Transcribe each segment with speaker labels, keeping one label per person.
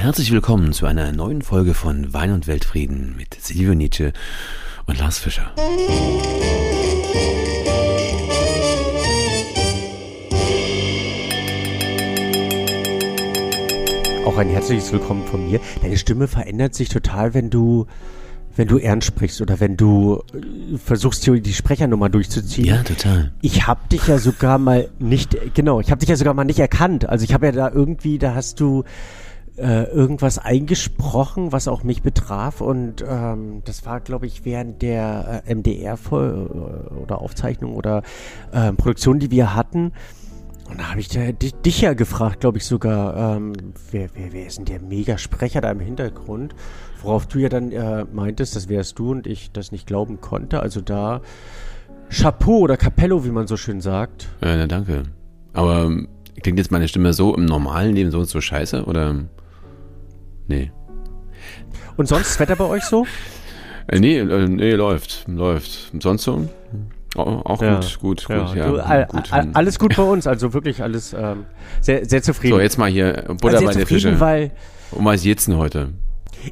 Speaker 1: herzlich willkommen zu einer neuen Folge von Wein und Weltfrieden mit Silvio Nietzsche und Lars Fischer.
Speaker 2: Auch ein herzliches Willkommen von mir. Deine Stimme verändert sich total, wenn du wenn du ernst sprichst oder wenn du äh, versuchst, die Sprechernummer durchzuziehen.
Speaker 1: Ja, total.
Speaker 2: Ich habe dich ja sogar mal nicht, genau, ich habe dich ja sogar mal nicht erkannt. Also ich habe ja da irgendwie, da hast du äh, irgendwas eingesprochen, was auch mich betraf und ähm, das war, glaube ich, während der äh, MDR oder Aufzeichnung oder äh, Produktion, die wir hatten. Und da habe ich dich, dich ja gefragt, glaube ich sogar, ähm, wer, wer, wer ist denn der Megasprecher da im Hintergrund? Worauf du ja dann äh, meintest, das wärst du und ich das nicht glauben konnte. Also da Chapeau oder Capello, wie man so schön sagt.
Speaker 1: Ja, na, danke. Aber ähm, klingt jetzt meine Stimme so im normalen Leben so, so scheiße oder? Nee.
Speaker 2: Und sonst das Wetter bei euch so?
Speaker 1: Äh, nee, äh, nee, läuft, läuft. Sonst so? Auch, auch ja. gut, gut, ja. gut, ja.
Speaker 2: Du, all, gut. All, alles gut bei uns, also wirklich alles ähm, sehr, sehr zufrieden.
Speaker 1: So, jetzt mal hier Butter also bei der Fische.
Speaker 2: Weil
Speaker 1: um was geht's denn heute?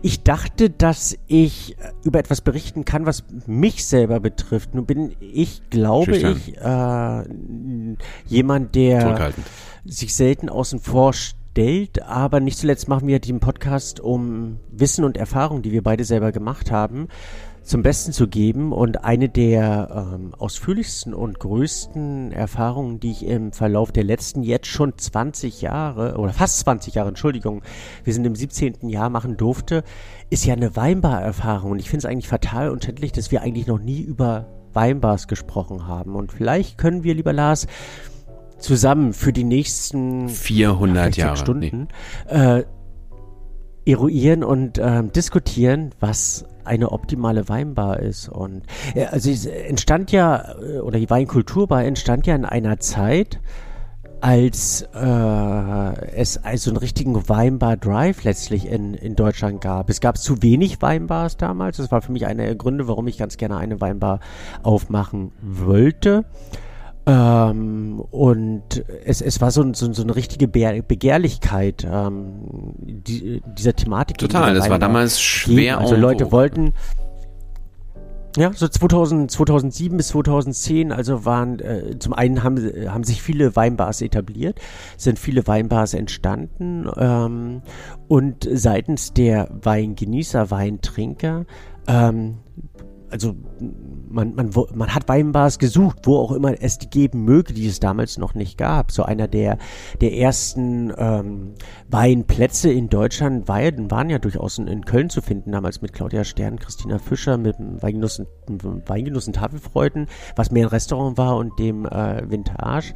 Speaker 2: Ich dachte, dass ich über etwas berichten kann, was mich selber betrifft. Nun bin ich, glaube Schüchtern. ich, äh, jemand, der sich selten außen vor stellt, aber nicht zuletzt machen wir den Podcast, um Wissen und Erfahrung, die wir beide selber gemacht haben, zum Besten zu geben. Und eine der ähm, ausführlichsten und größten Erfahrungen, die ich im Verlauf der letzten jetzt schon 20 Jahre oder fast 20 Jahre, Entschuldigung, wir sind im 17. Jahr machen durfte, ist ja eine Weinbar-Erfahrung. Und ich finde es eigentlich fatal und schändlich, dass wir eigentlich noch nie über Weinbars gesprochen haben. Und vielleicht können wir, lieber Lars, zusammen für die nächsten
Speaker 1: 400 Jahre
Speaker 2: Stunden nee. äh, eruieren und äh, diskutieren, was eine optimale Weinbar ist. Und äh, also es entstand ja, äh, oder die Weinkulturbar entstand ja in einer Zeit, als äh, es also einen richtigen Weinbar-Drive letztlich in, in Deutschland gab. Es gab zu wenig Weinbars damals. Das war für mich einer der Gründe, warum ich ganz gerne eine Weinbar aufmachen wollte. Ähm, und es, es war so, so, so eine richtige Begehr Begehrlichkeit ähm, die, dieser Thematik.
Speaker 1: Total, das war damals schwer.
Speaker 2: Also Leute wollten, ja, so 2000, 2007 bis 2010, also waren, äh, zum einen haben, haben sich viele Weinbars etabliert, sind viele Weinbars entstanden ähm, und seitens der Weingenießer, Weintrinker ähm, also man, man, man hat Weinbars gesucht, wo auch immer es die geben möge, die es damals noch nicht gab. So einer der, der ersten ähm, Weinplätze in Deutschland Weiden waren ja durchaus in, Köln zu finden, damals mit Claudia Stern, Christina Fischer, mit Weingenussen, Weingenussen Tafelfreuden, was mehr ein Restaurant war und dem äh, Vintage.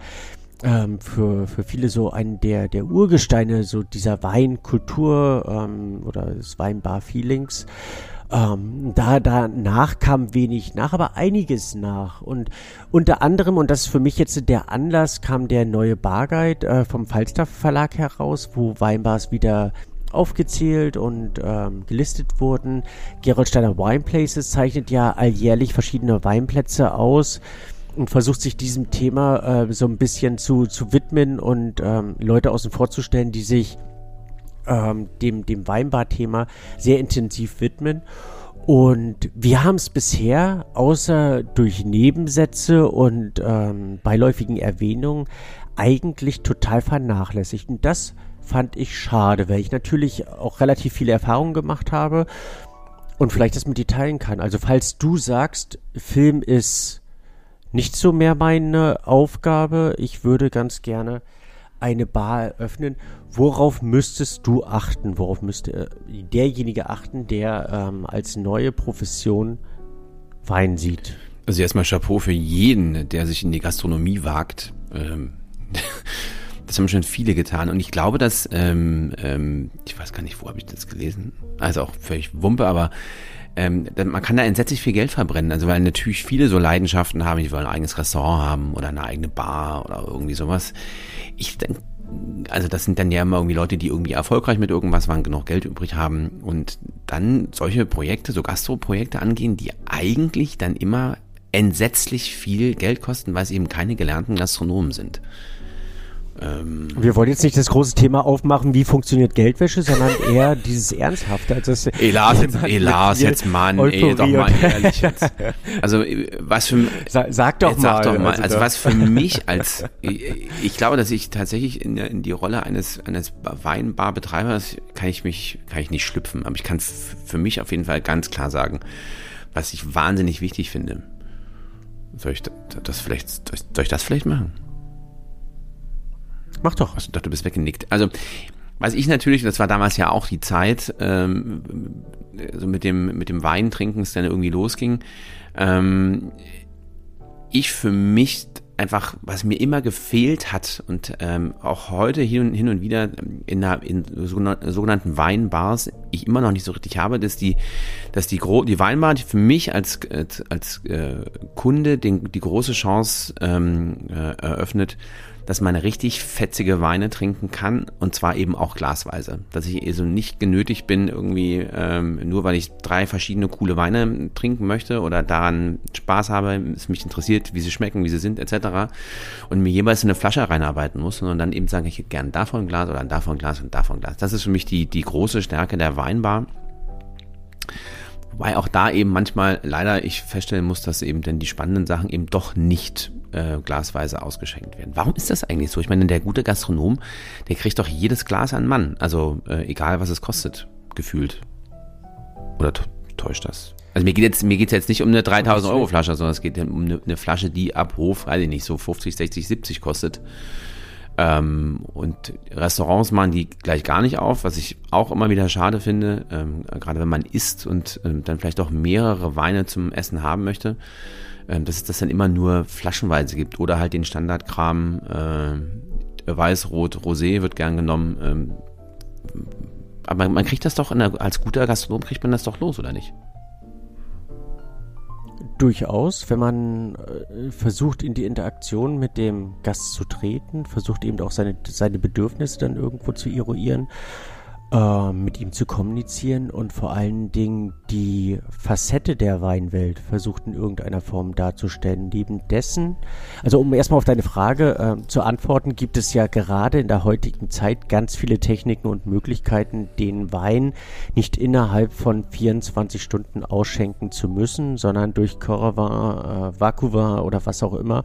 Speaker 2: Ähm, für, für viele so ein der, der Urgesteine so dieser Weinkultur ähm, oder des Weinbar-Feelings. Ähm, da danach kam wenig nach, aber einiges nach. Und unter anderem, und das ist für mich jetzt der Anlass, kam der neue Barguide äh, vom Falstaff Verlag heraus, wo Weinbars wieder aufgezählt und ähm, gelistet wurden. Gerold Steiner Wine Places zeichnet ja alljährlich verschiedene Weinplätze aus und versucht sich diesem Thema äh, so ein bisschen zu, zu widmen und ähm, Leute außen vorzustellen, die sich ähm, dem, dem Weinbar-Thema sehr intensiv widmen. Und wir haben es bisher, außer durch Nebensätze und ähm, beiläufigen Erwähnungen, eigentlich total vernachlässigt. Und das fand ich schade, weil ich natürlich auch relativ viele Erfahrungen gemacht habe und vielleicht das mit dir teilen kann. Also falls du sagst, Film ist nicht so mehr meine Aufgabe, ich würde ganz gerne eine Bar eröffnen, worauf müsstest du achten? Worauf müsste äh, derjenige achten, der ähm, als neue Profession Wein sieht?
Speaker 1: Also erstmal Chapeau für jeden, der sich in die Gastronomie wagt. Ähm, das haben schon viele getan. Und ich glaube, dass, ähm, ähm, ich weiß gar nicht, wo habe ich das gelesen? Also auch völlig Wumpe, aber ähm, man kann da entsetzlich viel Geld verbrennen. Also weil natürlich viele so Leidenschaften haben, die wollen ein eigenes Restaurant haben oder eine eigene Bar oder irgendwie sowas. Ich also das sind dann ja immer irgendwie Leute, die irgendwie erfolgreich mit irgendwas waren, genug Geld übrig haben und dann solche Projekte, so Gastro-Projekte angehen, die eigentlich dann immer entsetzlich viel Geld kosten, weil es eben keine gelernten Gastronomen sind.
Speaker 2: Ähm, Wir wollen jetzt nicht das große Thema aufmachen, wie funktioniert Geldwäsche, sondern eher dieses Ernsthafte. Also das,
Speaker 1: ey Lars, jetzt, ey, Lars, jetzt Mann, ey, doch mal ehrlich jetzt. Also was für
Speaker 2: sag, sag doch mal. Sag
Speaker 1: doch mal. Also, also was für mich als ich, ich glaube, dass ich tatsächlich in, in die Rolle eines eines Weinbarbetreibers kann ich mich kann ich nicht schlüpfen, aber ich kann für mich auf jeden Fall ganz klar sagen, was ich wahnsinnig wichtig finde. Soll ich das vielleicht soll ich das vielleicht machen?
Speaker 2: Mach doch.
Speaker 1: Ich dachte, du bist weggenickt. Also, was ich natürlich, das war damals ja auch die Zeit, ähm, so mit dem, mit dem Weintrinken, es dann irgendwie losging, ähm, ich für mich einfach, was mir immer gefehlt hat und ähm, auch heute hin und, hin und wieder in, der, in sogenannten Weinbars ich immer noch nicht so richtig habe, dass die, dass die, Gro die Weinbar die für mich als, als, als äh, Kunde den, die große Chance ähm, äh, eröffnet, dass man richtig fetzige Weine trinken kann und zwar eben auch glasweise. Dass ich also nicht genötigt bin, irgendwie ähm, nur weil ich drei verschiedene coole Weine trinken möchte oder daran Spaß habe, es mich interessiert, wie sie schmecken, wie sie sind, etc. und mir jeweils in eine Flasche reinarbeiten muss, sondern dann eben sagen, ich hätte gern davon Glas oder davon Glas und davon Glas. Das ist für mich die, die große Stärke der Weinbar. Wobei auch da eben manchmal leider ich feststellen muss, dass eben denn die spannenden Sachen eben doch nicht äh, glasweise ausgeschenkt werden. Warum ist das eigentlich so? Ich meine, der gute Gastronom, der kriegt doch jedes Glas an Mann. Also äh, egal, was es kostet, gefühlt. Oder täuscht das? Also mir geht jetzt mir geht's jetzt nicht um eine 3000 Euro Flasche, sondern es geht um eine, eine Flasche, die ab Hof, weiß ich nicht, so 50, 60, 70 kostet. Ähm, und Restaurants machen die gleich gar nicht auf, was ich auch immer wieder schade finde, ähm, gerade wenn man isst und ähm, dann vielleicht auch mehrere Weine zum Essen haben möchte ähm, dass es das dann immer nur flaschenweise gibt oder halt den Standardkram äh, Weiß, Rot, Rosé wird gern genommen. Ähm, aber man kriegt das doch, der, als guter Gastronom kriegt man das doch los, oder nicht?
Speaker 2: Durchaus, wenn man äh, versucht, in die Interaktion mit dem Gast zu treten, versucht eben auch seine, seine Bedürfnisse dann irgendwo zu eruieren äh, mit ihm zu kommunizieren und vor allen Dingen die Facette der Weinwelt versucht in irgendeiner Form darzustellen. Neben dessen, also um erstmal auf deine Frage äh, zu antworten, gibt es ja gerade in der heutigen Zeit ganz viele Techniken und Möglichkeiten, den Wein nicht innerhalb von 24 Stunden ausschenken zu müssen, sondern durch Coravin, äh, Vacuva oder was auch immer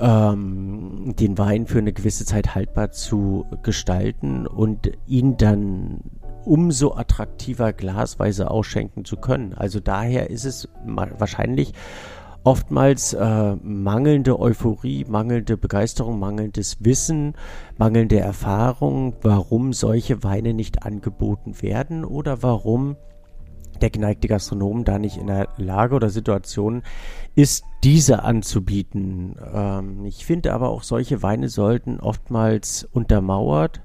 Speaker 2: ähm, den Wein für eine gewisse Zeit haltbar zu gestalten und ihn dann umso attraktiver glasweise ausschenken zu können. Also daher ist es wahrscheinlich oftmals äh, mangelnde Euphorie, mangelnde Begeisterung, mangelndes Wissen, mangelnde Erfahrung, warum solche Weine nicht angeboten werden oder warum der geneigte Gastronom da nicht in der Lage oder Situation ist, diese anzubieten. Ähm, ich finde aber auch solche Weine sollten oftmals untermauert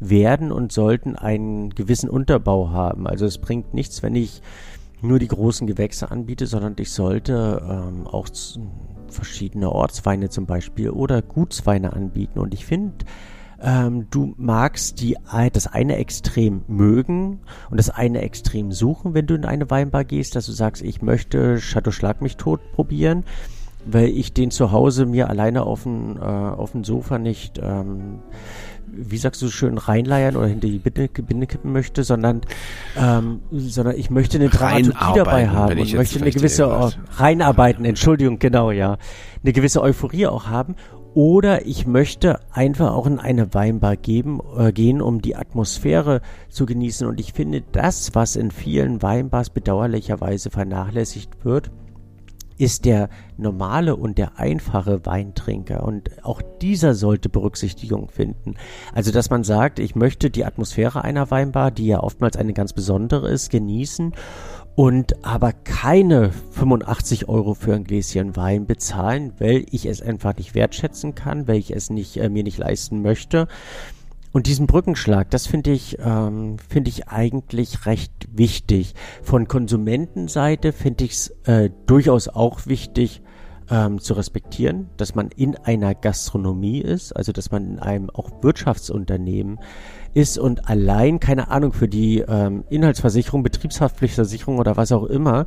Speaker 2: werden und sollten einen gewissen Unterbau haben. Also es bringt nichts, wenn ich nur die großen Gewächse anbiete, sondern ich sollte ähm, auch verschiedene Ortsweine zum Beispiel oder Gutsweine anbieten. Und ich finde, ähm, du magst die, das eine Extrem mögen und das eine Extrem suchen, wenn du in eine Weinbar gehst, dass du sagst, ich möchte Chateau Schlag mich tot probieren, weil ich den zu Hause mir alleine auf dem, äh, auf dem Sofa nicht, ähm, wie sagst du schön, reinleiern oder hinter die Binde, Binde kippen möchte, sondern, ähm, sondern ich möchte eine Dramaturgie dabei haben und möchte eine gewisse, reinarbeiten, Entschuldigung, genau, ja, eine gewisse Euphorie auch haben oder ich möchte einfach auch in eine Weinbar geben, äh, gehen, um die Atmosphäre zu genießen. Und ich finde, das, was in vielen Weinbars bedauerlicherweise vernachlässigt wird, ist der normale und der einfache Weintrinker. Und auch dieser sollte Berücksichtigung finden. Also, dass man sagt, ich möchte die Atmosphäre einer Weinbar, die ja oftmals eine ganz besondere ist, genießen und aber keine 85 Euro für ein Gläschen Wein bezahlen, weil ich es einfach nicht wertschätzen kann, weil ich es nicht äh, mir nicht leisten möchte. Und diesen Brückenschlag, das finde ich, ähm, finde ich eigentlich recht wichtig. Von Konsumentenseite finde ich es äh, durchaus auch wichtig ähm, zu respektieren, dass man in einer Gastronomie ist, also dass man in einem auch Wirtschaftsunternehmen ist und allein, keine Ahnung, für die ähm, Inhaltsversicherung, Betriebshaftpflichtversicherung oder was auch immer,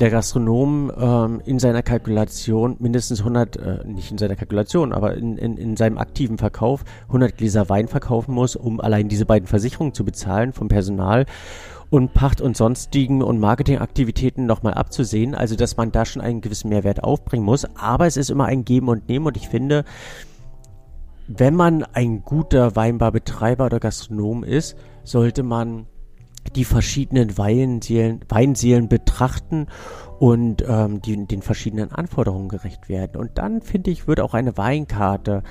Speaker 2: der Gastronom ähm, in seiner Kalkulation mindestens 100, äh, nicht in seiner Kalkulation, aber in, in, in seinem aktiven Verkauf 100 Gläser Wein verkaufen muss, um allein diese beiden Versicherungen zu bezahlen vom Personal und Pacht und sonstigen und Marketingaktivitäten nochmal abzusehen. Also, dass man da schon einen gewissen Mehrwert aufbringen muss. Aber es ist immer ein Geben und Nehmen und ich finde, wenn man ein guter Weinbarbetreiber oder Gastronom ist, sollte man die verschiedenen Weinseelen, Weinseelen betrachten und ähm, die, den verschiedenen Anforderungen gerecht werden. Und dann finde ich, wird auch eine Weinkarte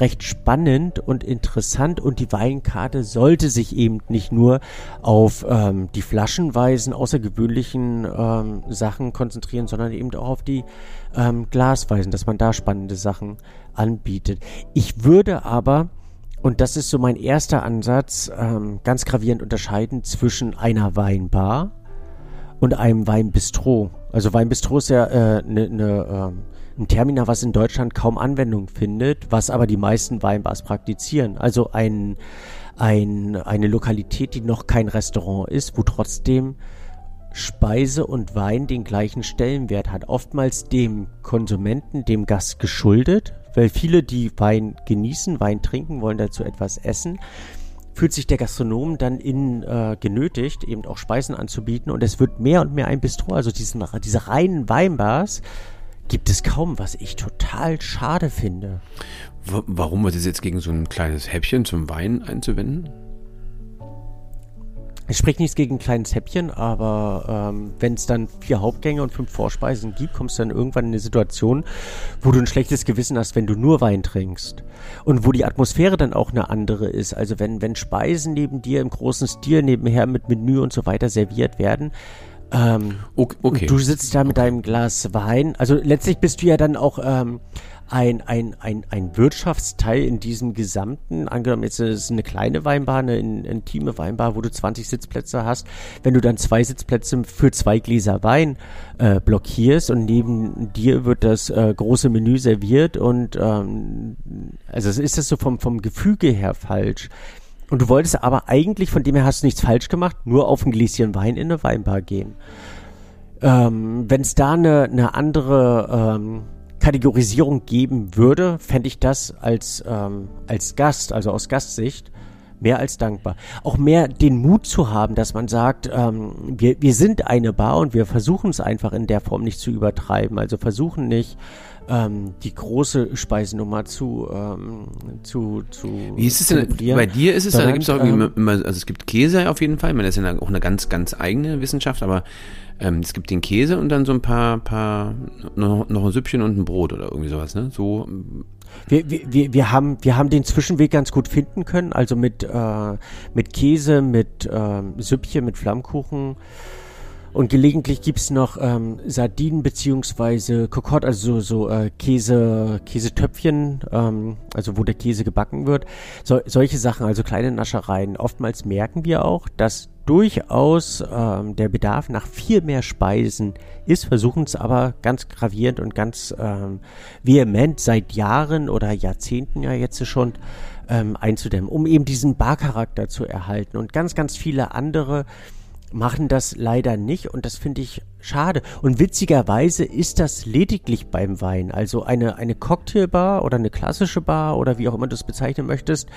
Speaker 2: recht spannend und interessant und die Weinkarte sollte sich eben nicht nur auf ähm, die flaschenweisen, außergewöhnlichen ähm, Sachen konzentrieren, sondern eben auch auf die ähm, Glasweisen, dass man da spannende Sachen anbietet. Ich würde aber und das ist so mein erster Ansatz, ähm, ganz gravierend unterscheiden zwischen einer Weinbar und einem Weinbistro. Also Weinbistro ist ja äh, ne, ne, äh, ein Terminal, was in Deutschland kaum Anwendung findet, was aber die meisten Weinbars praktizieren. Also ein, ein, eine Lokalität, die noch kein Restaurant ist, wo trotzdem Speise und Wein den gleichen Stellenwert hat. Oftmals dem Konsumenten, dem Gast geschuldet, weil viele, die Wein genießen, Wein trinken, wollen dazu etwas essen, fühlt sich der Gastronom dann in äh, genötigt, eben auch Speisen anzubieten und es wird mehr und mehr ein Bistro, also diesen, diese reinen Weinbars gibt es kaum, was ich total schade finde.
Speaker 1: Warum ist es jetzt gegen so ein kleines Häppchen zum Wein einzuwenden?
Speaker 2: Es spricht nichts gegen ein kleines Häppchen, aber ähm, wenn es dann vier Hauptgänge und fünf Vorspeisen gibt, kommst du dann irgendwann in eine Situation, wo du ein schlechtes Gewissen hast, wenn du nur Wein trinkst. Und wo die Atmosphäre dann auch eine andere ist. Also wenn, wenn Speisen neben dir im großen Stil nebenher mit Menü und so weiter serviert werden, ähm, okay. Du sitzt da mit deinem Glas Wein. Also letztlich bist du ja dann auch ähm, ein, ein, ein, ein Wirtschaftsteil in diesem gesamten, angenommen jetzt ist es eine kleine Weinbar, eine intime Weinbar, wo du 20 Sitzplätze hast, wenn du dann zwei Sitzplätze für zwei Gläser Wein äh, blockierst und neben dir wird das äh, große Menü serviert und ähm, also ist das so vom, vom Gefüge her falsch. Und du wolltest aber eigentlich, von dem her hast du nichts falsch gemacht, nur auf ein Gläschen Wein in eine Weinbar gehen. Ähm, Wenn es da eine, eine andere ähm, Kategorisierung geben würde, fände ich das als, ähm, als Gast, also aus Gastsicht, mehr als dankbar. Auch mehr den Mut zu haben, dass man sagt, ähm, wir, wir sind eine Bar und wir versuchen es einfach in der Form nicht zu übertreiben. Also versuchen nicht, ähm, die große Speisenummer zu, ähm, zu, zu.
Speaker 1: Wie ist es denn? Bei dir ist es, da gibt es auch ähm, immer, also es gibt Käse auf jeden Fall, ich meine, das ist ja auch eine ganz, ganz eigene Wissenschaft, aber ähm, es gibt den Käse und dann so ein paar, paar noch, noch ein Süppchen und ein Brot oder irgendwie sowas, ne? So.
Speaker 2: Wir, wir, wir, haben, wir haben den Zwischenweg ganz gut finden können, also mit, äh, mit Käse, mit äh, Süppchen, mit Flammkuchen. Und gelegentlich gibt's noch ähm, Sardinen beziehungsweise Kokott, also so, so äh, Käse, Käsetöpfchen, ähm, also wo der Käse gebacken wird. So, solche Sachen, also kleine Naschereien. Oftmals merken wir auch, dass durchaus ähm, der Bedarf nach viel mehr Speisen ist, versuchen es aber ganz gravierend und ganz ähm, vehement seit Jahren oder Jahrzehnten ja jetzt schon ähm, einzudämmen, um eben diesen Barcharakter zu erhalten. Und ganz, ganz viele andere machen das leider nicht und das finde ich schade. Und witzigerweise ist das lediglich beim Wein. Also eine, eine Cocktailbar oder eine klassische Bar oder wie auch immer du es bezeichnen möchtest,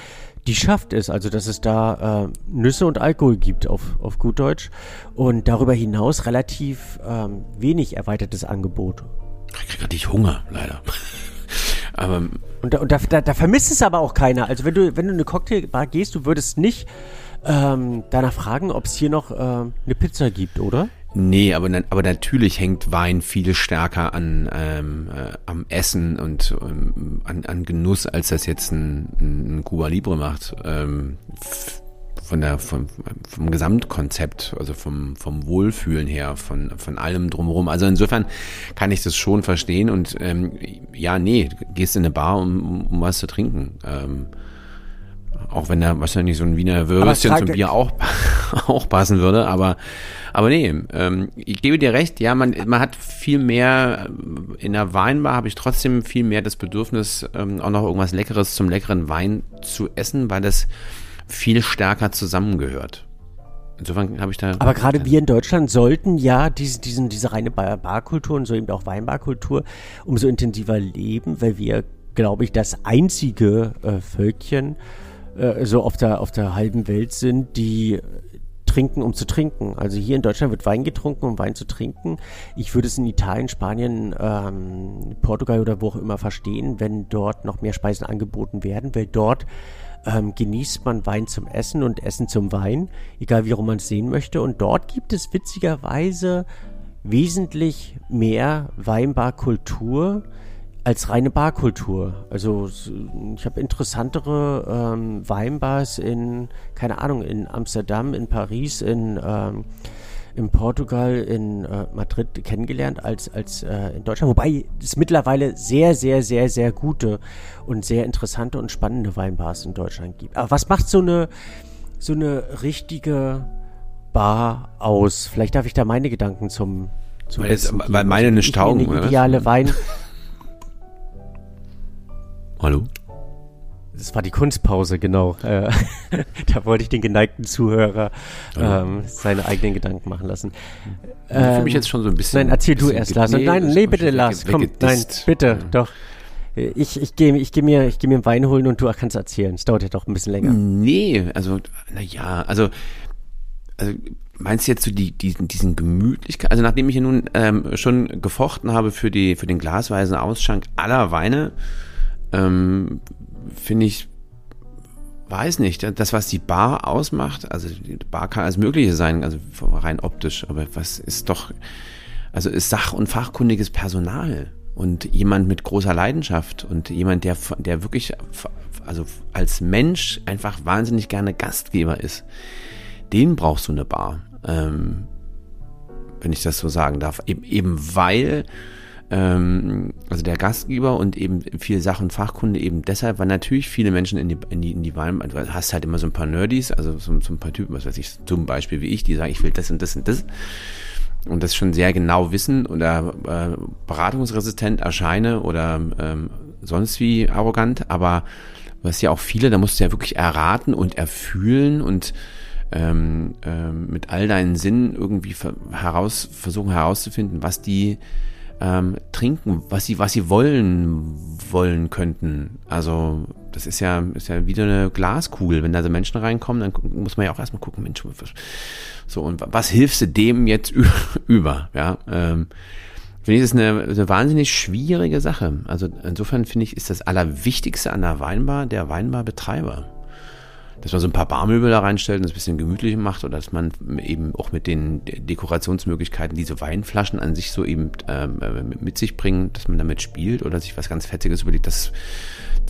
Speaker 2: die schafft es. Also dass es da äh, Nüsse und Alkohol gibt auf, auf gut Deutsch und darüber hinaus relativ ähm, wenig erweitertes Angebot.
Speaker 1: Ich krieg richtig Hunger, leider.
Speaker 2: aber und, da, und da, da, da vermisst es aber auch keiner. Also wenn du, wenn du in eine Cocktailbar gehst, du würdest nicht ähm, danach fragen, ob es hier noch ähm, eine Pizza gibt, oder?
Speaker 1: Nee, aber, aber natürlich hängt Wein viel stärker an ähm, äh, am Essen und ähm, an, an Genuss, als das jetzt ein, ein Cuba Libre macht. Ähm, von der vom, vom Gesamtkonzept, also vom vom Wohlfühlen her, von von allem drumherum. Also insofern kann ich das schon verstehen und ähm, ja, nee, gehst in eine Bar, um, um was zu trinken. Ähm, auch wenn da wahrscheinlich so ein Wiener Würstchen zum Bier auch, auch passen würde, aber, aber nee, ähm, ich gebe dir recht, ja, man, man hat viel mehr, in der Weinbar habe ich trotzdem viel mehr das Bedürfnis, ähm, auch noch irgendwas Leckeres zum leckeren Wein zu essen, weil das, viel stärker zusammengehört. Insofern habe ich da.
Speaker 2: Aber gerade wir in Deutschland sollten ja diese, diesen, diese reine Barkultur und so eben auch Weinbarkultur umso intensiver leben, weil wir, glaube ich, das einzige äh, Völkchen äh, so auf der, auf der halben Welt sind, die trinken, um zu trinken. Also hier in Deutschland wird Wein getrunken, um Wein zu trinken. Ich würde es in Italien, Spanien, ähm, Portugal oder wo auch immer verstehen, wenn dort noch mehr Speisen angeboten werden, weil dort ähm, genießt man Wein zum Essen und Essen zum Wein, egal wie rum man es sehen möchte. Und dort gibt es witzigerweise wesentlich mehr Weinbarkultur als reine Barkultur. Also ich habe interessantere ähm, Weinbars in, keine Ahnung, in Amsterdam, in Paris, in ähm, in Portugal, in äh, Madrid kennengelernt als, als äh, in Deutschland. Wobei es mittlerweile sehr, sehr, sehr, sehr gute und sehr interessante und spannende Weinbars in Deutschland gibt. Aber was macht so eine, so eine richtige Bar aus? Vielleicht darf ich da meine Gedanken zum,
Speaker 1: weil, jetzt, weil meine eine Stauung,
Speaker 2: Eine ideale Wein.
Speaker 1: Hallo?
Speaker 2: Das war die Kunstpause, genau. Äh, da wollte ich den geneigten Zuhörer ähm, seine eigenen Gedanken machen lassen.
Speaker 1: ich fühle mich jetzt schon so ein bisschen.
Speaker 2: Nein, erzähl du erst, Lars. Nein, nee, bitte, Lars. Komm, nein, bitte, doch. Ich, ich gehe ich geh mir, ich geh mir Wein holen und du kannst erzählen. Es dauert ja doch ein bisschen länger.
Speaker 1: Nee, also, naja, also, also meinst du jetzt so die, diesen, diesen Gemütlichkeit, also nachdem ich ja nun ähm, schon gefochten habe für die, für den glasweisen Ausschank aller Weine, ähm, finde ich, weiß nicht, das, was die Bar ausmacht, also die Bar kann alles Mögliche sein, also rein optisch, aber was ist doch, also ist sach- und fachkundiges Personal und jemand mit großer Leidenschaft und jemand, der, der wirklich, also als Mensch einfach wahnsinnig gerne Gastgeber ist, den brauchst du eine Bar. Ähm, wenn ich das so sagen darf. Eben, eben weil ähm, also der Gastgeber und eben viel Sachen Fachkunde eben deshalb, weil natürlich viele Menschen in die, in die, in die Wahl, du hast halt immer so ein paar Nerdys, also so, so ein paar Typen, was weiß ich, zum Beispiel wie ich, die sagen, ich will das und das und das und das schon sehr genau wissen oder äh, beratungsresistent erscheine oder ähm, sonst wie arrogant, aber was ja auch viele, da musst du ja wirklich erraten und erfühlen und ähm, ähm, mit all deinen Sinnen irgendwie heraus versuchen herauszufinden, was die ähm, trinken, was sie, was sie wollen, wollen könnten. Also das ist ja, ist ja wieder eine Glaskugel. Wenn da so Menschen reinkommen, dann muss man ja auch erstmal gucken, Mensch, so und was hilfst du dem jetzt über? Ja, ähm, finde ich das eine, eine wahnsinnig schwierige Sache. Also insofern finde ich, ist das Allerwichtigste an der Weinbar der Weinbarbetreiber dass man so ein paar Barmöbel da reinstellt und es ein bisschen gemütlich macht oder dass man eben auch mit den Dekorationsmöglichkeiten diese Weinflaschen an sich so eben ähm, äh, mit sich bringen, dass man damit spielt oder sich was ganz Fetziges überlegt, das,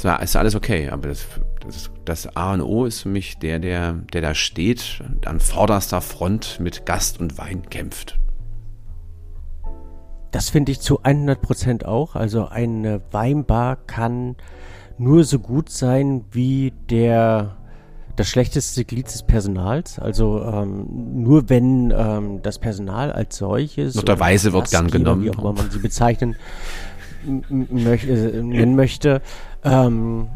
Speaker 1: das ist alles okay. Aber das, das, das A und O ist für mich der, der, der da steht, an vorderster Front mit Gast und Wein kämpft.
Speaker 2: Das finde ich zu 100 Prozent auch. Also eine Weinbar kann nur so gut sein wie der das schlechteste Glied des Personals. Also ähm, nur wenn ähm, das Personal als solches.
Speaker 1: Noch der Weise wird gern genommen.
Speaker 2: Wie auch immer man sie bezeichnen möchte, äh, nennen möchte. Ähm,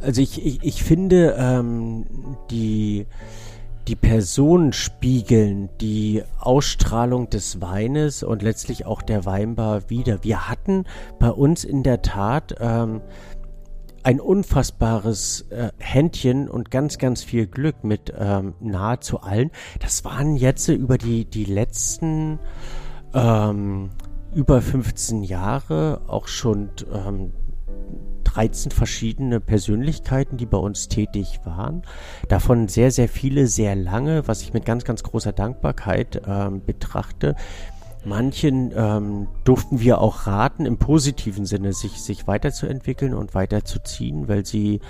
Speaker 2: also ich, ich, ich finde, ähm, die, die Personen spiegeln die Ausstrahlung des Weines und letztlich auch der Weinbar wieder. Wir hatten bei uns in der Tat ähm, ein unfassbares äh, Händchen und ganz, ganz viel Glück mit ähm, nahezu allen. Das waren jetzt über die, die letzten ähm, über 15 Jahre auch schon ähm, 13 verschiedene Persönlichkeiten, die bei uns tätig waren. Davon sehr, sehr viele sehr lange, was ich mit ganz, ganz großer Dankbarkeit ähm, betrachte. Manchen ähm, durften wir auch raten, im positiven Sinne sich, sich weiterzuentwickeln und weiterzuziehen, weil sie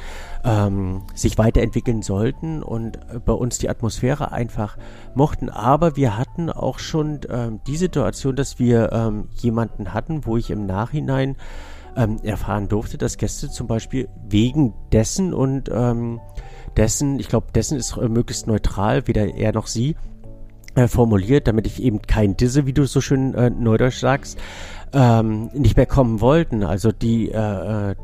Speaker 2: ähm, sich weiterentwickeln sollten und äh, bei uns die Atmosphäre einfach mochten. Aber wir hatten auch schon ähm, die Situation, dass wir ähm, jemanden hatten, wo ich im Nachhinein ähm, erfahren durfte, dass Gäste zum Beispiel wegen dessen und ähm, dessen, ich glaube, dessen ist äh, möglichst neutral, weder er noch sie, äh, formuliert, damit ich eben kein Disse, wie du so schön äh, neudeutsch sagst, ähm, nicht mehr kommen wollten. Also die, äh, äh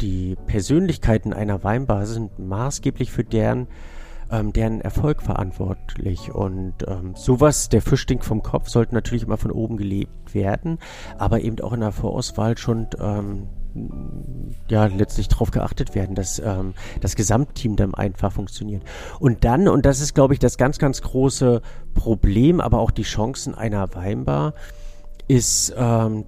Speaker 2: die Persönlichkeiten einer Weinbar sind maßgeblich für deren ähm, deren Erfolg verantwortlich. Und ähm, sowas, der Fisch stinkt vom Kopf, sollte natürlich immer von oben gelebt werden, aber eben auch in der Vorauswahl schon ähm, ja letztlich darauf geachtet werden, dass ähm, das Gesamtteam dann einfach funktioniert. Und dann, und das ist, glaube ich, das ganz, ganz große Problem, aber auch die Chancen einer Weinbar, ist ähm,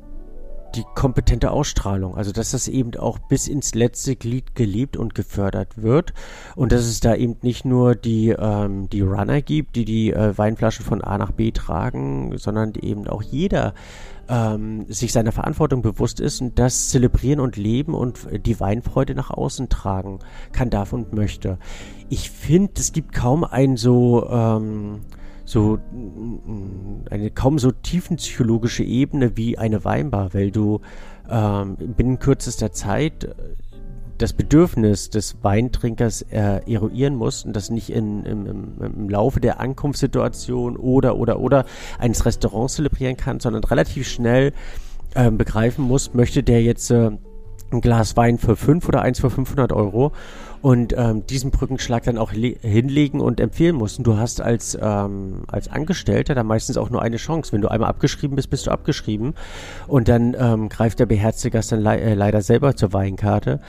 Speaker 2: die kompetente Ausstrahlung. Also dass das eben auch bis ins letzte Glied gelebt und gefördert wird und dass es da eben nicht nur die, ähm, die Runner gibt, die die äh, Weinflaschen von A nach B tragen, sondern eben auch jeder ähm, sich seiner Verantwortung bewusst ist und das zelebrieren und leben und die Weinfreude nach außen tragen kann, darf und möchte. Ich finde, es gibt kaum ein so ähm, so eine kaum so tiefenpsychologische Ebene wie eine Weinbar, weil du ähm, binnen kürzester Zeit das Bedürfnis des Weintrinkers äh, eruieren musst und das nicht in, im, im, im Laufe der Ankunftssituation oder oder oder eines Restaurants zelebrieren kann, sondern relativ schnell äh, begreifen muss, möchte der jetzt äh, ein Glas Wein für 5 oder eins für 500 Euro und ähm, diesen Brückenschlag dann auch hinlegen und empfehlen mussten. Du hast als, ähm, als Angestellter da meistens auch nur eine Chance. Wenn du einmal abgeschrieben bist, bist du abgeschrieben und dann ähm, greift der beherzte Gast dann le äh, leider selber zur Weinkarte.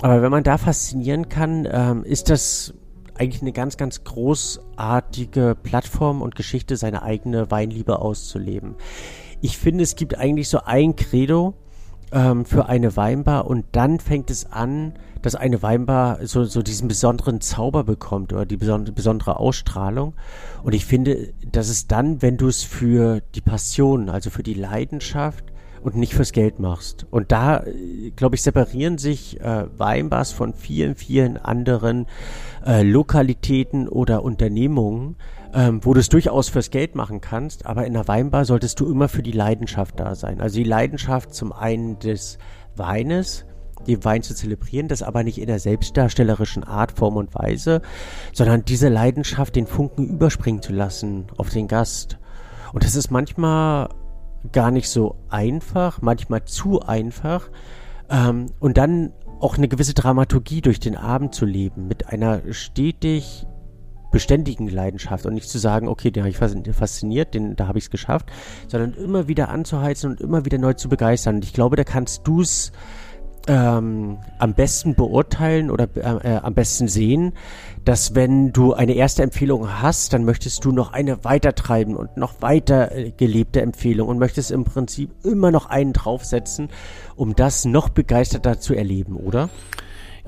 Speaker 2: Aber wenn man da faszinieren kann, ähm, ist das eigentlich eine ganz, ganz großartige Plattform und Geschichte, seine eigene Weinliebe auszuleben. Ich finde, es gibt eigentlich so ein Credo, ähm, für eine Weinbar und dann fängt es an, dass eine Weinbar so, so diesen besonderen Zauber bekommt oder die besondere Ausstrahlung. Und ich finde, dass es dann, wenn du es für die Passion, also für die Leidenschaft und nicht fürs Geld machst. Und da, äh, glaube ich, separieren sich äh, Weinbars von vielen, vielen anderen äh, Lokalitäten oder Unternehmungen, ähm, wo du es durchaus fürs Geld machen kannst, aber in der Weinbar solltest du immer für die Leidenschaft da sein. Also die Leidenschaft zum einen des Weines, den Wein zu zelebrieren, das aber nicht in der selbstdarstellerischen Art, Form und Weise, sondern diese Leidenschaft, den Funken überspringen zu lassen auf den Gast. Und das ist manchmal gar nicht so einfach, manchmal zu einfach. Ähm, und dann auch eine gewisse Dramaturgie durch den Abend zu leben, mit einer stetig beständigen Leidenschaft und nicht zu sagen, okay, den habe ich fasziniert, den, da habe ich es geschafft, sondern immer wieder anzuheizen und immer wieder neu zu begeistern. Und ich glaube, da kannst du es ähm, am besten beurteilen oder äh, äh, am besten sehen, dass wenn du eine erste Empfehlung hast, dann möchtest du noch eine weitertreiben und noch weiter äh, gelebte Empfehlung und möchtest im Prinzip immer noch einen draufsetzen, um das noch begeisterter zu erleben, oder?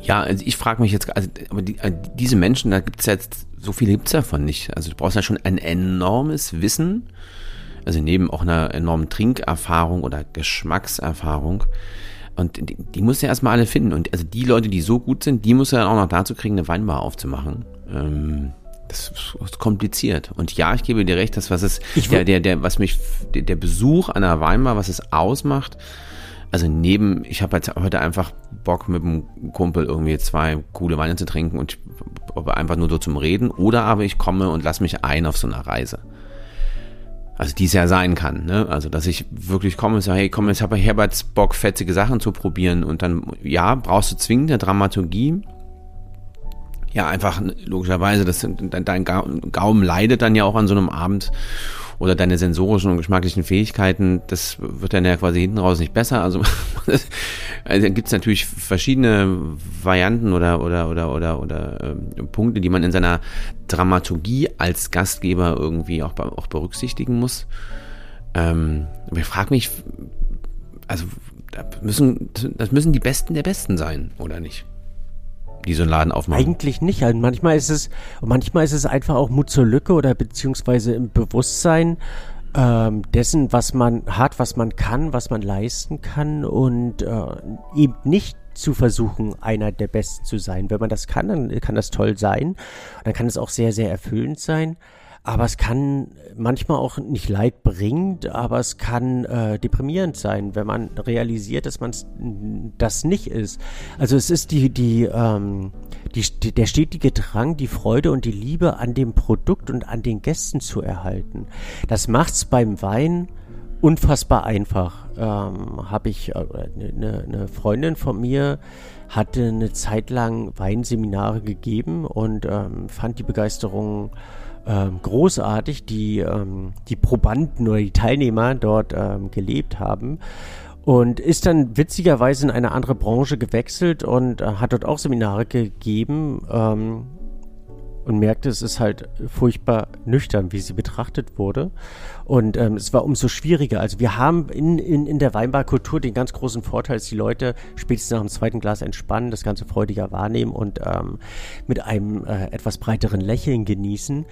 Speaker 1: Ja, also ich frage mich jetzt, also, aber die, äh, diese Menschen, da gibt es jetzt, so viele gibt es davon nicht. Also du brauchst ja schon ein enormes Wissen, also neben auch einer enormen Trinkerfahrung oder Geschmackserfahrung, und die, die muss ja erstmal alle finden. Und also die Leute, die so gut sind, die muss er dann auch noch dazu kriegen, eine Weinbar aufzumachen. Ähm, das ist kompliziert. Und ja, ich gebe dir recht, dass was es, der, der, der, was mich, der, der Besuch einer Weinbar, was es ausmacht, also neben, ich habe jetzt heute einfach Bock mit einem Kumpel irgendwie zwei coole Weine zu trinken und einfach nur so zum Reden oder aber ich komme und lass mich ein auf so einer Reise. Also die es ja sein kann, ne? Also dass ich wirklich komme und sage, hey, komm, jetzt habe ich Herberts Bock, fetzige Sachen zu probieren und dann, ja, brauchst du zwingend eine Dramaturgie. Ja, einfach logischerweise, das, dein Gaumen leidet dann ja auch an so einem Abend oder deine sensorischen und geschmacklichen Fähigkeiten, das wird dann ja quasi hinten raus nicht besser. Also, also gibt es natürlich verschiedene Varianten oder oder oder oder oder äh, Punkte, die man in seiner Dramaturgie als Gastgeber irgendwie auch, auch berücksichtigen muss. Ähm, aber ich frage mich, also das müssen, das müssen die Besten der Besten sein, oder nicht? Die so einen Laden aufmachen?
Speaker 2: Eigentlich nicht. Also manchmal ist es, manchmal ist es einfach auch Mut zur Lücke oder beziehungsweise im Bewusstsein ähm, dessen, was man hat, was man kann, was man leisten kann und äh, eben nicht zu versuchen, einer der Besten zu sein. Wenn man das kann, dann kann das toll sein. Dann kann es auch sehr, sehr erfüllend sein. Aber es kann manchmal auch nicht leidbringend, aber es kann äh, deprimierend sein, wenn man realisiert, dass man das nicht ist. Also es ist die, die, ähm, die, der stetige Drang, die Freude und die Liebe an dem Produkt und an den Gästen zu erhalten. Das macht's beim Wein unfassbar einfach. Ähm, Habe ich eine äh, ne, ne Freundin von mir hatte eine Zeit lang Weinseminare gegeben und ähm, fand die Begeisterung ähm, großartig, die ähm, die Probanden oder die Teilnehmer dort ähm, gelebt haben. Und ist dann witzigerweise in eine andere Branche gewechselt und äh, hat dort auch Seminare gegeben ähm, und merkte, es ist halt furchtbar nüchtern, wie sie betrachtet wurde. Und ähm, es war umso schwieriger. Also wir haben in, in, in der Weinbarkultur den ganz großen Vorteil, dass die Leute spätestens nach dem zweiten Glas entspannen, das Ganze freudiger wahrnehmen und ähm, mit einem äh, etwas breiteren Lächeln genießen.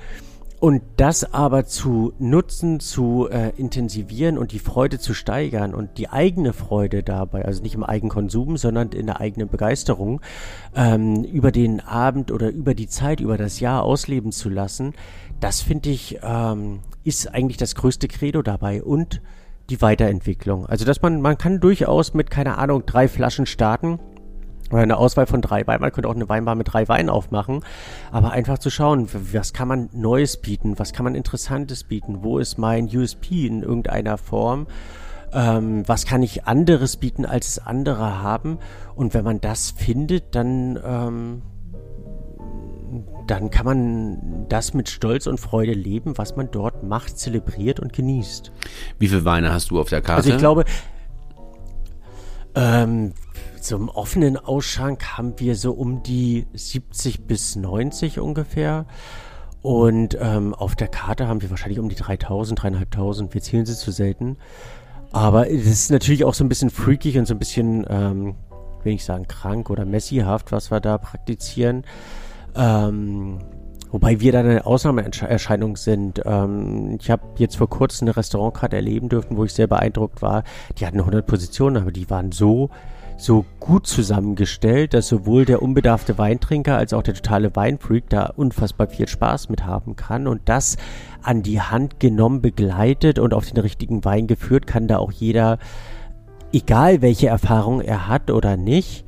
Speaker 2: Und das aber zu nutzen, zu äh, intensivieren und die Freude zu steigern und die eigene Freude dabei, also nicht im Eigenkonsum, sondern in der eigenen Begeisterung, ähm, über den Abend oder über die Zeit, über das Jahr ausleben zu lassen, das finde ich, ähm, ist eigentlich das größte Credo dabei und die Weiterentwicklung. Also, dass man, man kann durchaus mit, keine Ahnung, drei Flaschen starten oder eine Auswahl von drei Weinen. Man könnte auch eine Weinbar mit drei Weinen aufmachen. Aber einfach zu schauen, was kann man Neues bieten? Was kann man Interessantes bieten? Wo ist mein USP in irgendeiner Form? Ähm, was kann ich anderes bieten, als andere haben? Und wenn man das findet, dann, ähm, dann kann man das mit Stolz und Freude leben, was man dort macht, zelebriert und genießt.
Speaker 1: Wie viele Weine hast du auf der Karte?
Speaker 2: Also ich glaube, ähm, zum offenen Ausschank haben wir so um die 70 bis 90 ungefähr. Und ähm, auf der Karte haben wir wahrscheinlich um die 3000, 3500. Wir zählen sie zu selten. Aber es ist natürlich auch so ein bisschen freakig und so ein bisschen, ähm, will ich sagen, krank oder messihaft, was wir da praktizieren. Ähm, wobei wir da eine Ausnahmeerscheinung sind. Ähm, ich habe jetzt vor kurzem eine Restaurantkarte erleben dürfen, wo ich sehr beeindruckt war. Die hatten 100 Positionen, aber die waren so so gut zusammengestellt, dass sowohl der unbedarfte Weintrinker als auch der totale Weinfreak da unfassbar viel Spaß mit haben kann und das an die Hand genommen, begleitet und auf den richtigen Wein geführt, kann da auch jeder, egal welche Erfahrung er hat oder nicht,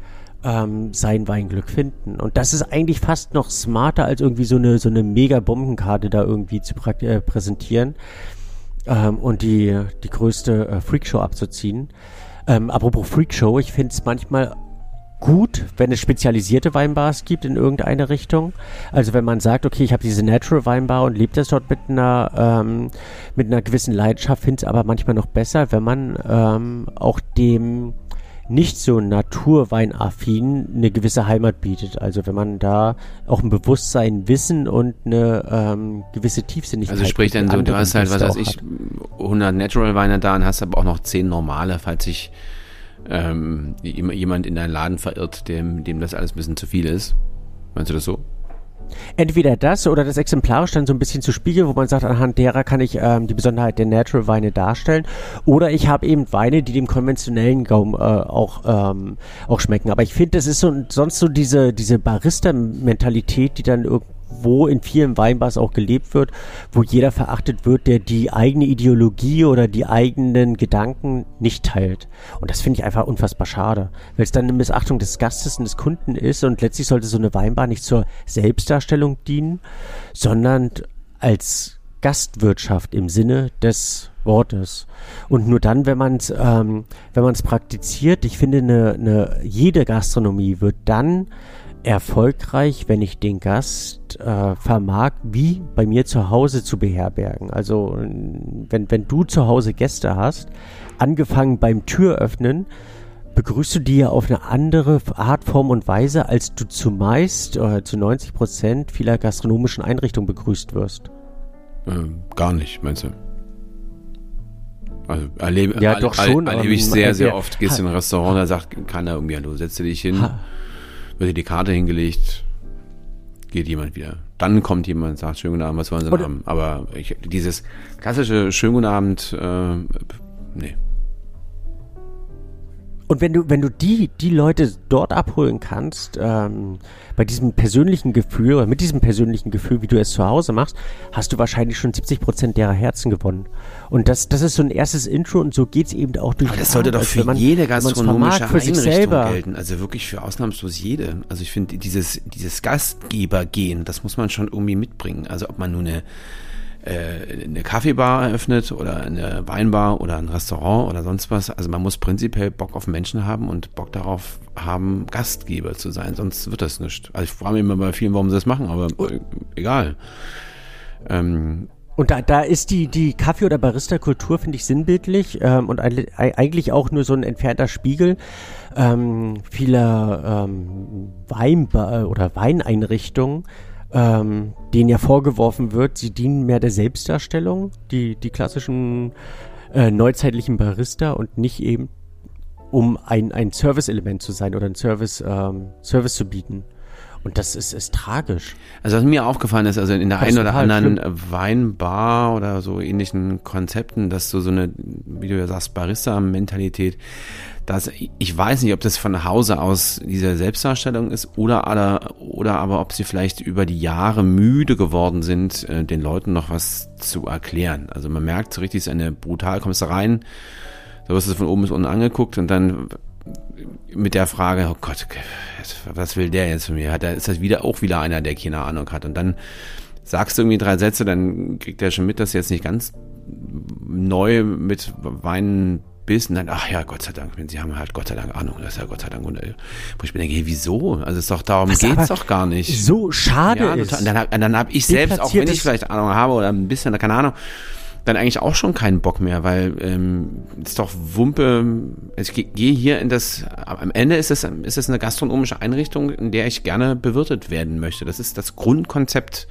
Speaker 2: ähm, sein Weinglück finden. Und das ist eigentlich fast noch smarter, als irgendwie so eine, so eine mega Bombenkarte da irgendwie zu äh, präsentieren ähm, und die, die größte äh, Freakshow abzuziehen. Ähm, apropos Freakshow, ich finde es manchmal gut, wenn es spezialisierte Weinbars gibt in irgendeine Richtung. Also wenn man sagt, okay, ich habe diese Natural Weinbar und liebt das dort mit einer ähm, mit einer gewissen Leidenschaft, finde es aber manchmal noch besser, wenn man ähm, auch dem nicht so naturweinaffin eine gewisse Heimat bietet. Also wenn man da auch ein Bewusstsein, Wissen und eine ähm, gewisse Tiefsinnigkeit.
Speaker 1: Also sprich dann so, du hast halt, was weiß ich, 100 Natural Weine da und hast aber auch noch 10 normale, falls sich ähm, jemand in deinen Laden verirrt, dem, dem das alles ein bisschen zu viel ist. Meinst du das so?
Speaker 2: Entweder das oder das exemplarisch dann so ein bisschen zu spiegeln, wo man sagt, anhand derer kann ich ähm, die Besonderheit der Natural Weine darstellen. Oder ich habe eben Weine, die dem konventionellen Gaum äh, auch, ähm, auch schmecken. Aber ich finde, das ist so, sonst so diese, diese Barista-Mentalität, die dann irgendwie wo in vielen Weinbars auch gelebt wird, wo jeder verachtet wird, der die eigene Ideologie oder die eigenen Gedanken nicht teilt. Und das finde ich einfach unfassbar schade, weil es dann eine Missachtung des Gastes und des Kunden ist und letztlich sollte so eine Weinbar nicht zur Selbstdarstellung dienen, sondern als Gastwirtschaft im Sinne des Wortes. Und nur dann, wenn man es ähm, wenn man es praktiziert, ich finde, eine, eine, jede Gastronomie wird dann erfolgreich, wenn ich den Gast äh, vermag, wie bei mir zu Hause zu beherbergen. Also wenn, wenn du zu Hause Gäste hast, angefangen beim Türöffnen, begrüßt du die ja auf eine andere Art, Form und Weise, als du zumeist oder zu 90 Prozent vieler gastronomischen Einrichtungen begrüßt wirst.
Speaker 1: Ähm, gar nicht, meinst du? Also erlebe,
Speaker 2: ja, doch schon,
Speaker 1: erlebe ich sehr, sehr oft. Gehst in ein Restaurant, da sagt keiner irgendwie, hallo, setze dich hin. Ha wird dir die Karte hingelegt, geht jemand wieder. Dann kommt jemand und sagt, schönen guten Abend, was wollen Sie denn haben? Aber ich, dieses klassische schönen guten Abend, äh, nee.
Speaker 2: Und wenn du, wenn du die, die Leute dort abholen kannst, ähm, bei diesem persönlichen Gefühl, oder mit diesem persönlichen Gefühl, wie du es zu Hause machst, hast du wahrscheinlich schon 70 Prozent derer Herzen gewonnen. Und das, das ist so ein erstes Intro und so geht's eben auch durch.
Speaker 1: Aber das sollte doch für man, jede gastronomische Einrichtung gelten. Also wirklich für ausnahmslos jede. Also ich finde dieses, dieses Gastgebergehen, das muss man schon irgendwie mitbringen. Also ob man nur eine äh, eine Kaffeebar eröffnet oder eine Weinbar oder ein Restaurant oder sonst was. Also man muss prinzipiell Bock auf Menschen haben und Bock darauf haben, Gastgeber zu sein, sonst wird das nicht. Also ich frage mich immer bei vielen, warum sie das machen, aber egal.
Speaker 2: Ähm, und da, da ist die, die Kaffee- oder Barista-Kultur, finde ich, sinnbildlich ähm, und eigentlich auch nur so ein entfernter Spiegel ähm, vieler ähm, Weinbar oder Weineinrichtungen, ähm, denen ja vorgeworfen wird, sie dienen mehr der Selbstdarstellung, die, die klassischen äh, neuzeitlichen Barista und nicht eben um ein, ein Service-Element zu sein oder ein Service, ähm, Service zu bieten. Und das ist, ist tragisch.
Speaker 1: Also was mir aufgefallen ist, also in der einen oder anderen schlimm. Weinbar oder so ähnlichen Konzepten, dass so so eine, wie du ja sagst, Barista-Mentalität, dass ich weiß nicht, ob das von Hause aus diese Selbstdarstellung ist oder, oder, oder aber ob sie vielleicht über die Jahre müde geworden sind, äh, den Leuten noch was zu erklären. Also man merkt so richtig, es ist eine brutal, kommst du rein, so wirst du von oben bis unten angeguckt und dann mit der Frage, oh Gott, was will der jetzt von mir? Hat er, ist das wieder auch wieder einer, der keine Ahnung hat? Und dann sagst du irgendwie drei Sätze, dann kriegt er schon mit, dass du jetzt nicht ganz neu mit Weinen bist und dann, ach ja, Gott sei Dank, sie haben halt Gott sei Dank Ahnung, das ist ja Gott sei Dank. Und, äh, wo ich mir denke, hey, wieso? Also ist doch darum Was geht's doch gar nicht.
Speaker 2: So schade ja, ist.
Speaker 1: Und dann, dann habe ich selbst, auch wenn ich vielleicht Ahnung habe oder ein bisschen, keine Ahnung, dann eigentlich auch schon keinen Bock mehr, weil ähm, ist doch Wumpe. Ich gehe hier in das. Am Ende ist es ist es eine gastronomische Einrichtung, in der ich gerne bewirtet werden möchte. Das ist das Grundkonzept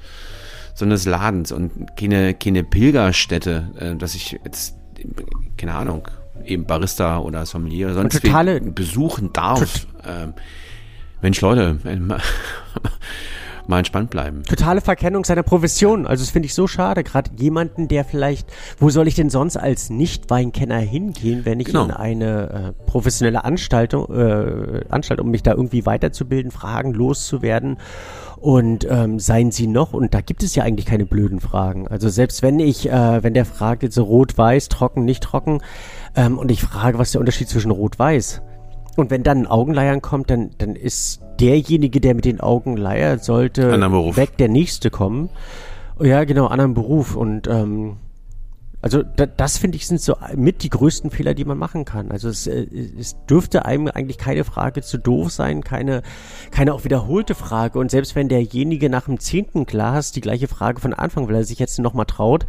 Speaker 1: so eines Ladens und keine keine Pilgerstätte, äh, dass ich jetzt keine Ahnung eben Barista oder Sommelier oder sonst
Speaker 2: totale,
Speaker 1: besuchen darf. Ähm, Mensch, Leute, mal entspannt bleiben.
Speaker 2: Totale Verkennung seiner Profession. Also das finde ich so schade. Gerade jemanden, der vielleicht, wo soll ich denn sonst als Nicht-Weinkenner hingehen, wenn ich genau. in eine äh, professionelle Anstalt, äh, Anstalt, um mich da irgendwie weiterzubilden, Fragen loszuwerden. Und ähm, seien sie noch, und da gibt es ja eigentlich keine blöden Fragen. Also selbst wenn ich, äh, wenn der fragt jetzt so rot-weiß, trocken, nicht trocken, ähm, und ich frage, was ist der Unterschied zwischen rot-weiß? Und wenn dann ein Augenleiern kommt, dann, dann ist derjenige, der mit den Augen leiert, sollte weg der nächste kommen. Ja, genau, anderen Beruf. Und ähm, also da, das finde ich sind so mit die größten Fehler, die man machen kann. Also es, äh, es dürfte einem eigentlich keine Frage zu doof sein, keine, keine auch wiederholte Frage. Und selbst wenn derjenige nach dem zehnten Glas die gleiche Frage von Anfang, weil er sich jetzt nochmal traut,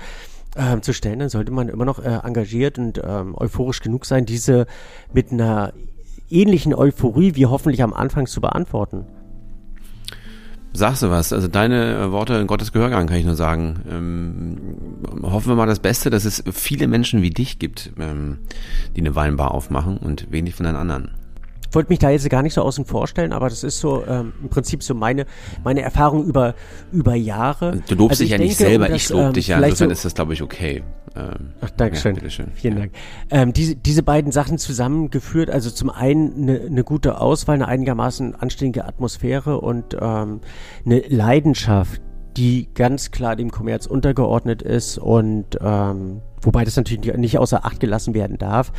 Speaker 2: äh, zu stellen, dann sollte man immer noch äh, engagiert und ähm, euphorisch genug sein, diese mit einer ähnlichen Euphorie wie hoffentlich am Anfang zu beantworten.
Speaker 1: Sagst du was? Also deine äh, Worte in Gottes Gehörgang kann ich nur sagen. Ähm, hoffen wir mal das Beste, dass es viele Menschen wie dich gibt, ähm, die eine Weinbar aufmachen und wenig von den anderen
Speaker 2: wollte mich da jetzt gar nicht so außen vorstellen, aber das ist so ähm, im Prinzip so meine, meine Erfahrung über, über Jahre.
Speaker 1: Du lobst also dich ja denke, nicht selber, das, ich lobe ähm, dich ja, insofern so, ist das, glaube ich, okay.
Speaker 2: Ähm, Ach, Dankeschön. Ja, bitteschön. Vielen ja. Dank. Ähm, diese, diese beiden Sachen zusammengeführt, also zum einen eine, eine gute Auswahl, eine einigermaßen anständige Atmosphäre und ähm, eine Leidenschaft, die ganz klar dem Kommerz untergeordnet ist und ähm, wobei das natürlich nicht außer Acht gelassen werden darf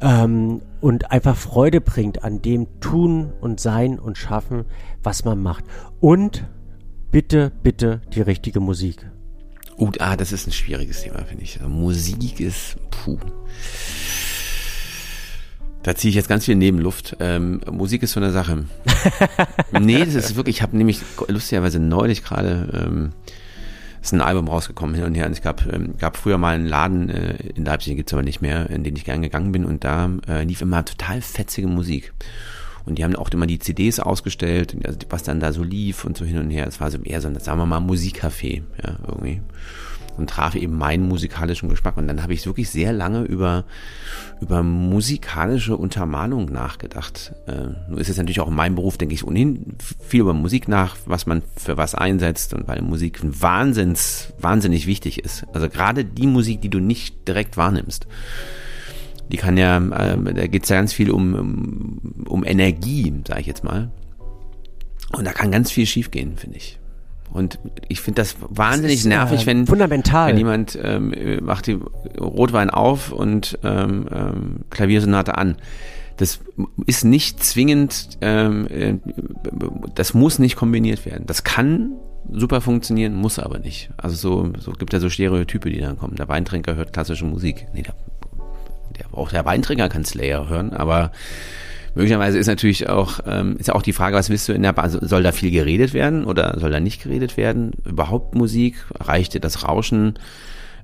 Speaker 2: ähm, und einfach Freude bringt an dem Tun und Sein und Schaffen, was man macht. Und bitte, bitte die richtige Musik.
Speaker 1: Uh, ah, das ist ein schwieriges Thema, finde ich. Also Musik ist, puh. Da ziehe ich jetzt ganz viel Nebenluft. Ähm, Musik ist so eine Sache. nee, das ist wirklich, ich habe nämlich lustigerweise neulich gerade ähm, ist ein Album rausgekommen hin und her. Und es gab, ähm, gab früher mal einen Laden äh, in Leipzig, gibt's aber nicht mehr, in den ich gern gegangen bin. Und da äh, lief immer total fetzige Musik. Und die haben auch immer die CDs ausgestellt, also was dann da so lief und so hin und her. Es war so eher so ein, sagen wir mal, Musikcafé, ja, irgendwie und traf eben meinen musikalischen Geschmack. Und dann habe ich wirklich sehr lange über, über musikalische Untermalung nachgedacht. Äh, nur ist es natürlich auch in meinem Beruf, denke ich, ohnehin viel über Musik nach, was man für was einsetzt und weil Musik wahnsinns, wahnsinnig wichtig ist. Also gerade die Musik, die du nicht direkt wahrnimmst. Die kann ja, äh, da geht es ja ganz viel um, um, um Energie, sage ich jetzt mal. Und da kann ganz viel schiefgehen, finde ich. Und ich finde das wahnsinnig das ist, nervig, äh, wenn,
Speaker 2: fundamental.
Speaker 1: wenn jemand ähm, macht die Rotwein auf und ähm, ähm, Klaviersonate an. Das ist nicht zwingend, ähm, äh, das muss nicht kombiniert werden. Das kann super funktionieren, muss aber nicht. Also so, so gibt ja so Stereotype, die dann kommen. Der Weintrinker hört klassische Musik. Nee, der, der, auch der Weintrinker kann Slayer hören, aber möglicherweise ist natürlich auch, ähm, ist ja auch die Frage, was willst du in der Bar, also soll da viel geredet werden oder soll da nicht geredet werden? Überhaupt Musik? Reicht dir das Rauschen?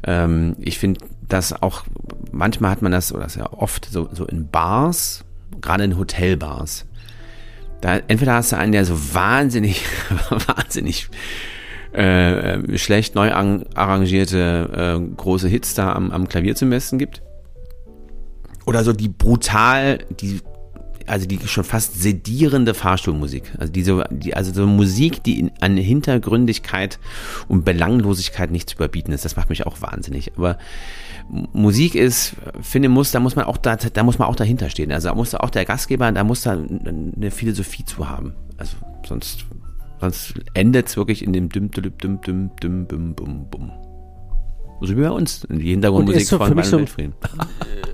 Speaker 1: Ähm, ich finde das auch, manchmal hat man das, oder das ja oft so, so in Bars, gerade in Hotelbars, da, entweder hast du einen, der so wahnsinnig, wahnsinnig äh, schlecht neu arrangierte äh, große Hits da am, am Klavier zum Besten gibt. Oder so die brutal, die also die schon fast sedierende Fahrstuhlmusik. Also diese, die, also so Musik, die in, an Hintergründigkeit und Belanglosigkeit nicht zu überbieten ist. Das macht mich auch wahnsinnig. Aber Musik ist, finde muss, da muss man auch da, da muss man auch dahinter stehen. Also da muss auch der Gastgeber, da muss da eine Philosophie zu haben. Also sonst, sonst endet es wirklich in dem düm düm düm düm düm bum bum bum. So wie bei uns, die Hintergrundmusik
Speaker 2: so von so,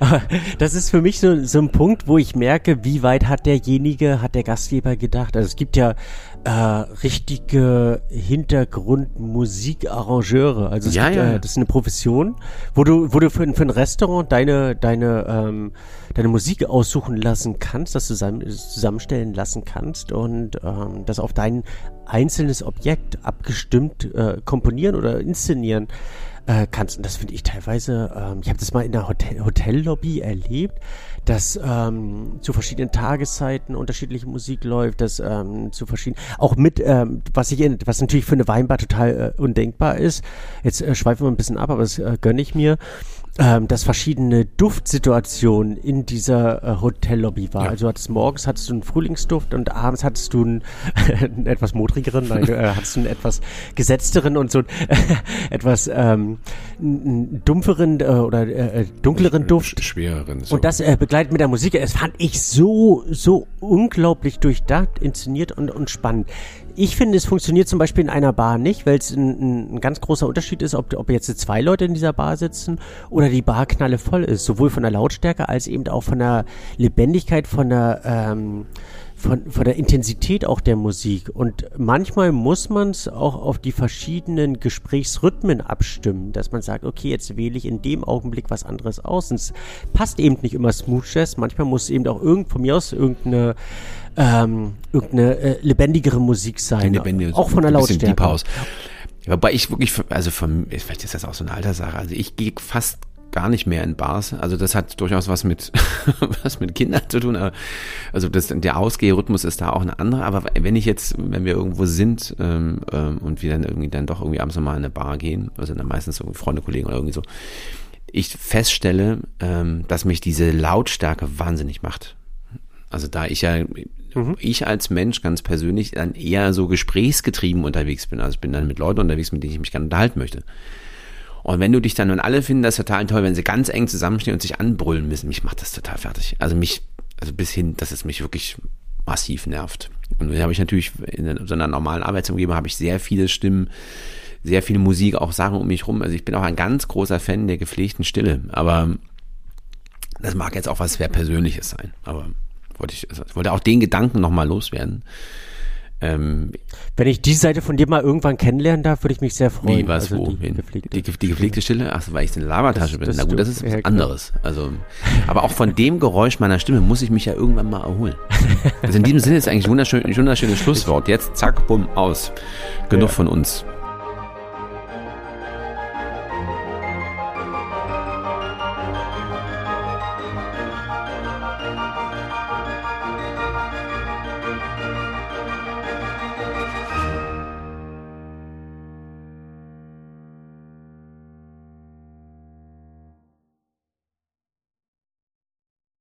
Speaker 2: Aber das ist für mich so, so ein Punkt, wo ich merke, wie weit hat derjenige, hat der Gastgeber gedacht. Also es gibt ja äh, richtige Hintergrundmusikarrangeure. Also es
Speaker 1: ja,
Speaker 2: gibt,
Speaker 1: ja.
Speaker 2: Äh, das ist eine Profession, wo du, wo du für, für ein Restaurant deine, deine, ähm, deine Musik aussuchen lassen kannst, das zusammen, zusammenstellen lassen kannst und ähm, das auf dein einzelnes Objekt abgestimmt äh, komponieren oder inszenieren äh, kannst. Und das finde ich teilweise, ähm, ich habe das mal in der Hotel Hotellobby erlebt, dass ähm, zu verschiedenen Tageszeiten unterschiedliche Musik läuft, dass ähm, zu verschiedenen, auch mit, ähm, was ich, in, was natürlich für eine Weinbar total äh, undenkbar ist. Jetzt äh, schweifen wir ein bisschen ab, aber das äh, gönne ich mir ähm, dass verschiedene Duftsituationen in dieser äh, Hotellobby war. Ja. Also hattest morgens hattest du einen Frühlingsduft und abends hattest du einen, einen etwas modrigeren, nein, äh, hattest du einen etwas gesetzteren und so äh, etwas ähm, dumpferen äh, oder äh, dunkleren Duft.
Speaker 1: Schwereren. So.
Speaker 2: Und das äh, begleitet mit der Musik. Es fand ich so, so unglaublich durchdacht, inszeniert und, und spannend. Ich finde, es funktioniert zum Beispiel in einer Bar nicht, weil es ein, ein, ganz großer Unterschied ist, ob, ob jetzt zwei Leute in dieser Bar sitzen oder die Bar knalle voll ist. Sowohl von der Lautstärke als eben auch von der Lebendigkeit, von der, ähm, von, von der Intensität auch der Musik. Und manchmal muss man es auch auf die verschiedenen Gesprächsrhythmen abstimmen, dass man sagt, okay, jetzt wähle ich in dem Augenblick was anderes aus. Und es passt eben nicht immer Smooth Jazz. Manchmal muss eben auch irgend, von mir aus irgendeine ähm, irgendeine äh, lebendigere Musik sein.
Speaker 1: Lebendige, auch von der Lautstärke. Deep House. Wobei ich wirklich, also von, vielleicht ist das auch so eine Alterssache, also ich gehe fast gar nicht mehr in Bars. Also das hat durchaus was mit was mit Kindern zu tun. Aber also das, der Ausgehrhythmus ist da auch eine andere. Aber wenn ich jetzt, wenn wir irgendwo sind ähm, ähm, und wir dann irgendwie dann doch irgendwie abends nochmal in eine Bar gehen, also dann meistens irgendwie Freunde, Kollegen oder irgendwie so, ich feststelle, ähm, dass mich diese Lautstärke wahnsinnig macht. Also da ich ja mhm. ich als Mensch ganz persönlich dann eher so gesprächsgetrieben unterwegs bin. Also ich bin dann mit Leuten unterwegs, mit denen ich mich gerne unterhalten möchte. Und wenn du dich dann und alle finden das total toll, wenn sie ganz eng zusammenstehen und sich anbrüllen müssen, mich macht das total fertig. Also mich, also bis hin, dass es mich wirklich massiv nervt. Und dann habe ich natürlich in so einer normalen Arbeitsumgebung habe ich sehr viele Stimmen, sehr viel Musik, auch Sachen um mich rum. Also ich bin auch ein ganz großer Fan der gepflegten Stille. Aber das mag jetzt auch was sehr Persönliches sein. Aber wollte ich, also ich wollte auch den Gedanken nochmal loswerden.
Speaker 2: Ähm, Wenn ich die Seite von dir mal irgendwann kennenlernen darf, würde ich mich sehr freuen.
Speaker 1: Wie, was, also wo? Die gepflegte, die, die gepflegte Stille? Ach, weil ich in der Lavatasche bin. Na gut, das ist was ja, anderes. Also, aber auch von dem Geräusch meiner Stimme muss ich mich ja irgendwann mal erholen. Also in diesem Sinne ist eigentlich ein wunderschön, wunderschönes Schlusswort. Jetzt zack, bumm, aus. Genug ja. von uns.